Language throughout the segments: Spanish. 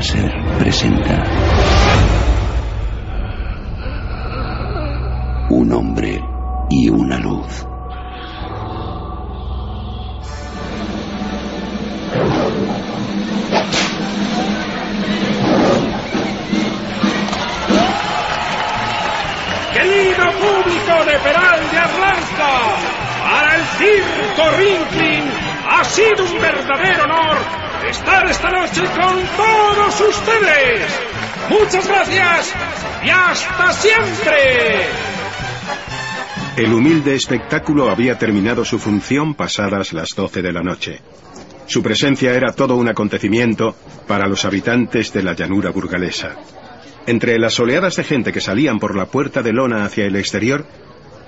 La cadena Ser presenta Un hombre y una luz. Querido público de Peral de Arlanza, para el circo Ringling ha sido un verdadero honor estar esta noche con todos ustedes. Muchas gracias y hasta siempre. El humilde espectáculo había terminado su función pasadas las 12 de la noche. Su presencia era todo un acontecimiento para los habitantes de la llanura burgalesa. Entre las oleadas de gente que salían por la puerta de lona hacia el exterior,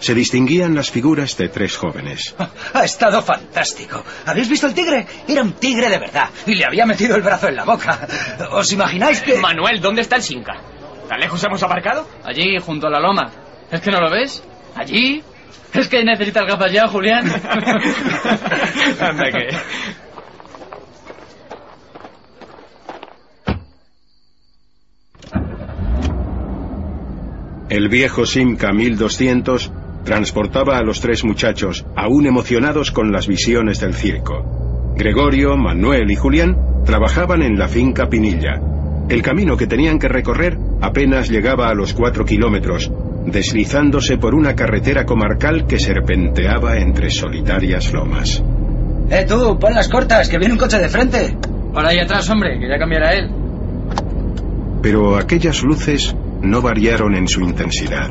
se distinguían las figuras de tres jóvenes. Ha estado fantástico. ¿Habéis visto el tigre? Era un tigre de verdad. Y le había metido el brazo en la boca. ¿Os imagináis que...? Manuel, ¿dónde está el Sinca? ¿Tan lejos hemos aparcado? Allí, junto a la loma. ¿Es que no lo ves? Allí. Es que necesitas gafas ya, Julián. Anda que... El viejo Simca 1200 transportaba a los tres muchachos, aún emocionados con las visiones del circo. Gregorio, Manuel y Julián trabajaban en la finca Pinilla. El camino que tenían que recorrer apenas llegaba a los cuatro kilómetros, deslizándose por una carretera comarcal que serpenteaba entre solitarias lomas. Eh, tú, pon las cortas, que viene un coche de frente. Para ahí atrás, hombre, que ya cambiará él. Pero aquellas luces no variaron en su intensidad.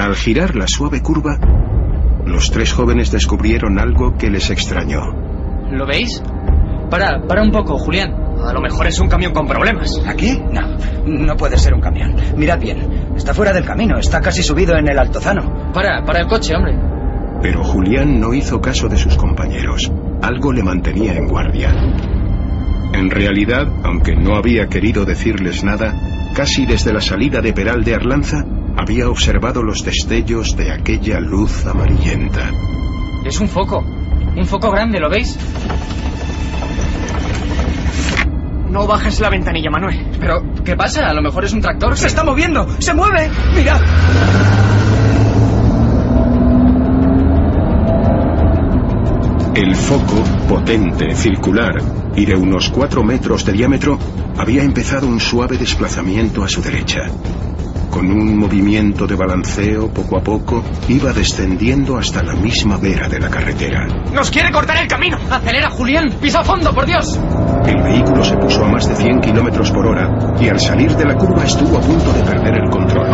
Al girar la suave curva, los tres jóvenes descubrieron algo que les extrañó. ¿Lo veis? Para, para un poco, Julián. A lo mejor es un camión con problemas. ¿Aquí? No, no puede ser un camión. Mirad bien, está fuera del camino, está casi subido en el altozano. Para, para el coche, hombre. Pero Julián no hizo caso de sus compañeros. Algo le mantenía en guardia. En realidad, aunque no había querido decirles nada, casi desde la salida de Peral de Arlanza había observado los destellos de aquella luz amarillenta. Es un foco. Un foco grande, ¿lo veis? No bajes la ventanilla, Manuel. Pero, ¿qué pasa? A lo mejor es un tractor. ¡Se está moviendo! ¡Se mueve! ¡Mirad! El foco, potente, circular y de unos cuatro metros de diámetro, había empezado un suave desplazamiento a su derecha. Con un movimiento de balanceo, poco a poco, iba descendiendo hasta la misma vera de la carretera. ¡Nos quiere cortar el camino! ¡Acelera, Julián! ¡Pisa a fondo, por Dios! El vehículo se puso a más de 100 kilómetros por hora y al salir de la curva estuvo a punto de perder el control.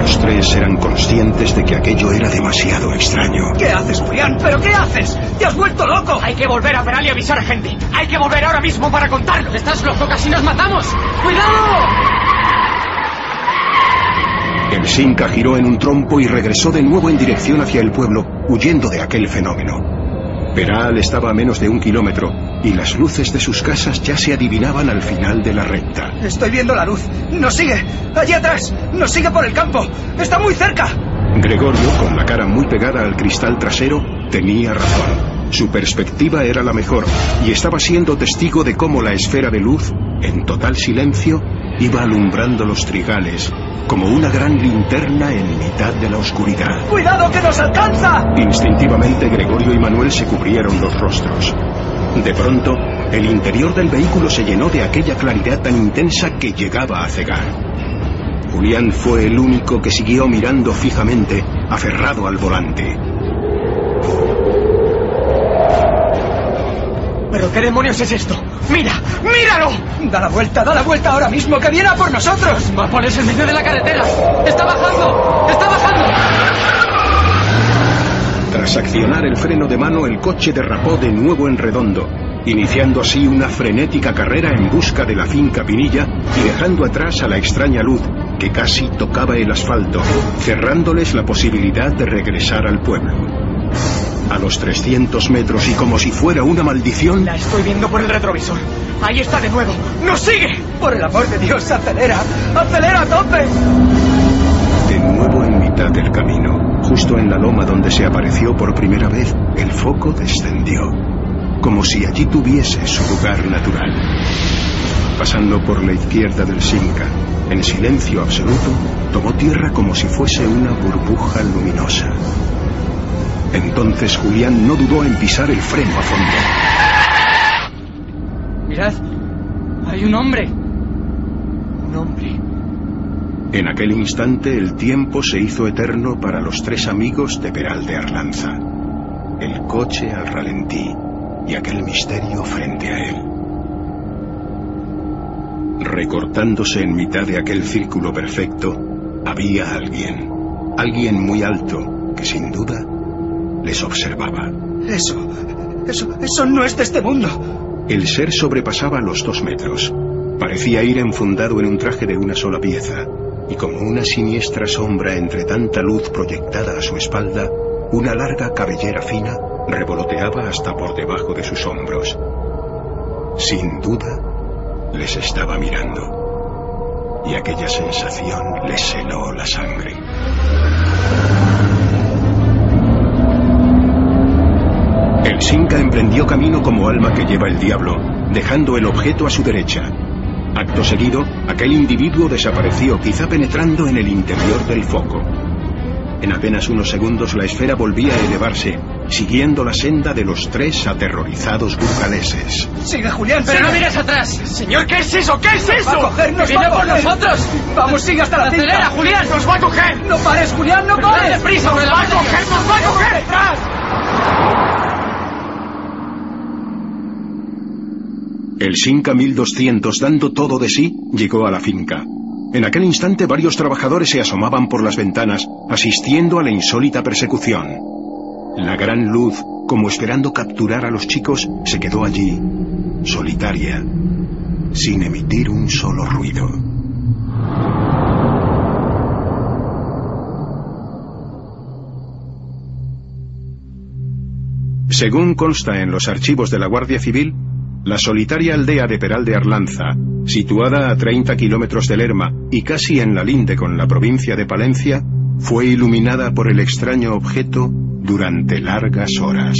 Los tres eran conscientes de que aquello era demasiado extraño. ¿Qué haces, Julián? ¿Pero qué haces? ¡Te has vuelto loco! Hay que volver a Peral y avisar a gente. Hay que volver ahora mismo para contarlo. ¡Estás loco! ¡Casi nos matamos! ¡Cuidado! El Simca giró en un trompo y regresó de nuevo en dirección hacia el pueblo, huyendo de aquel fenómeno. Peral estaba a menos de un kilómetro y las luces de sus casas ya se adivinaban al final de la recta. Estoy viendo la luz. ¡Nos sigue! ¡Allí atrás! ¡Nos sigue por el campo! ¡Está muy cerca! Gregorio, con la cara muy pegada al cristal trasero, tenía razón. Su perspectiva era la mejor y estaba siendo testigo de cómo la esfera de luz, en total silencio, iba alumbrando los trigales, como una gran linterna en mitad de la oscuridad. ¡Cuidado que nos alcanza! Instintivamente Gregorio y Manuel se cubrieron los rostros. De pronto, el interior del vehículo se llenó de aquella claridad tan intensa que llegaba a cegar. Julián fue el único que siguió mirando fijamente, aferrado al volante. ¿Pero qué demonios es esto? ¡Mira! ¡Míralo! Da la vuelta, da la vuelta ahora mismo, que viene a por nosotros. Va a ponerse en medio de la carretera. ¡Está bajando! ¡Está bajando! Accionar el freno de mano, el coche derrapó de nuevo en redondo, iniciando así una frenética carrera en busca de la finca Pinilla y dejando atrás a la extraña luz que casi tocaba el asfalto, cerrándoles la posibilidad de regresar al pueblo. A los 300 metros y como si fuera una maldición, La estoy viendo por el retrovisor. Ahí está de nuevo. ¡Nos sigue! Por el amor de Dios, acelera, acelera a tope. de nuevo en mitad del camino, justo en la loma donde se apareció por primera vez, el foco descendió, como si allí tuviese su lugar natural. Pasando por la izquierda del Sinca, en silencio absoluto, tomó tierra como si fuese una burbuja luminosa. Entonces Julián no dudó en pisar el freno a fondo. Mirad. Hay un hombre. Un hombre. En aquel instante el tiempo se hizo eterno para los tres amigos de Peral de Arlanza. El coche al ralentí y aquel misterio frente a él. Recortándose en mitad de aquel círculo perfecto, había alguien, alguien muy alto, que sin duda les observaba. Eso, eso, eso no es de este mundo. El ser sobrepasaba los dos metros. Parecía ir enfundado en un traje de una sola pieza, y como una siniestra sombra entre tanta luz proyectada a su espalda, una larga cabellera fina revoloteaba hasta por debajo de sus hombros. Sin duda, les estaba mirando, y aquella sensación les heló la sangre. El Sinca emprendió camino como alma que lleva el diablo, dejando el objeto a su derecha. Acto seguido, aquel individuo desapareció, quizá penetrando en el interior del foco. En apenas unos segundos la esfera volvía a elevarse, siguiendo la senda de los tres aterrorizados burgaleses. Sigue, Julián, ¡Pero no mires atrás! Señor, ¿qué es eso? ¿Qué es Va a eso? cogernos, ¡Que viene va por coger. nosotros! Vamos, sigue hasta la ¡Acelera, cinta. Julián! ¡Nos va a coger! No pares, Julián, no pares. dale prisa, ¡Nos va a coger! ¡Nos va a coger! ¡Detrás! El Sinca 1200, dando todo de sí, llegó a la finca. En aquel instante varios trabajadores se asomaban por las ventanas, asistiendo a la insólita persecución. La gran luz, como esperando capturar a los chicos, se quedó allí, solitaria, sin emitir un solo ruido. Según consta en los archivos de la Guardia Civil, la solitaria aldea de Peral de Arlanza, situada a 30 kilómetros de Lerma y casi en la linde con la provincia de Palencia, fue iluminada por el extraño objeto durante largas horas.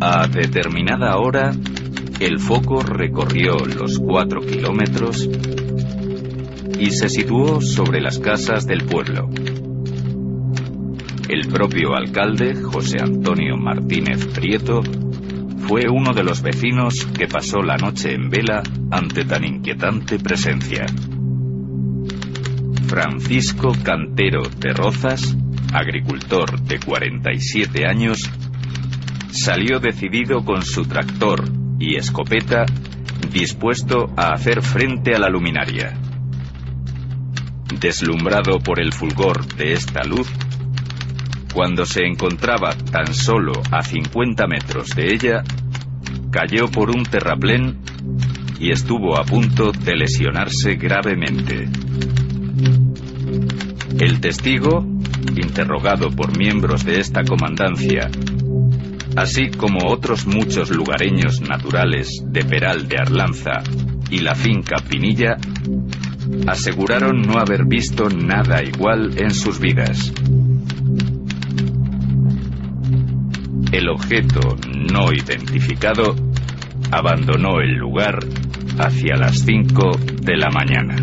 A determinada hora, el foco recorrió los cuatro kilómetros y se situó sobre las casas del pueblo. El propio alcalde, José Antonio Martínez Prieto, fue uno de los vecinos que pasó la noche en vela ante tan inquietante presencia. Francisco Cantero de Rozas, agricultor de 47 años, salió decidido con su tractor y escopeta, dispuesto a hacer frente a la luminaria. Deslumbrado por el fulgor de esta luz, cuando se encontraba tan solo a 50 metros de ella, cayó por un terraplén y estuvo a punto de lesionarse gravemente. El testigo, interrogado por miembros de esta comandancia, así como otros muchos lugareños naturales de Peral de Arlanza y la finca Pinilla, aseguraron no haber visto nada igual en sus vidas. El objeto no identificado abandonó el lugar hacia las 5 de la mañana.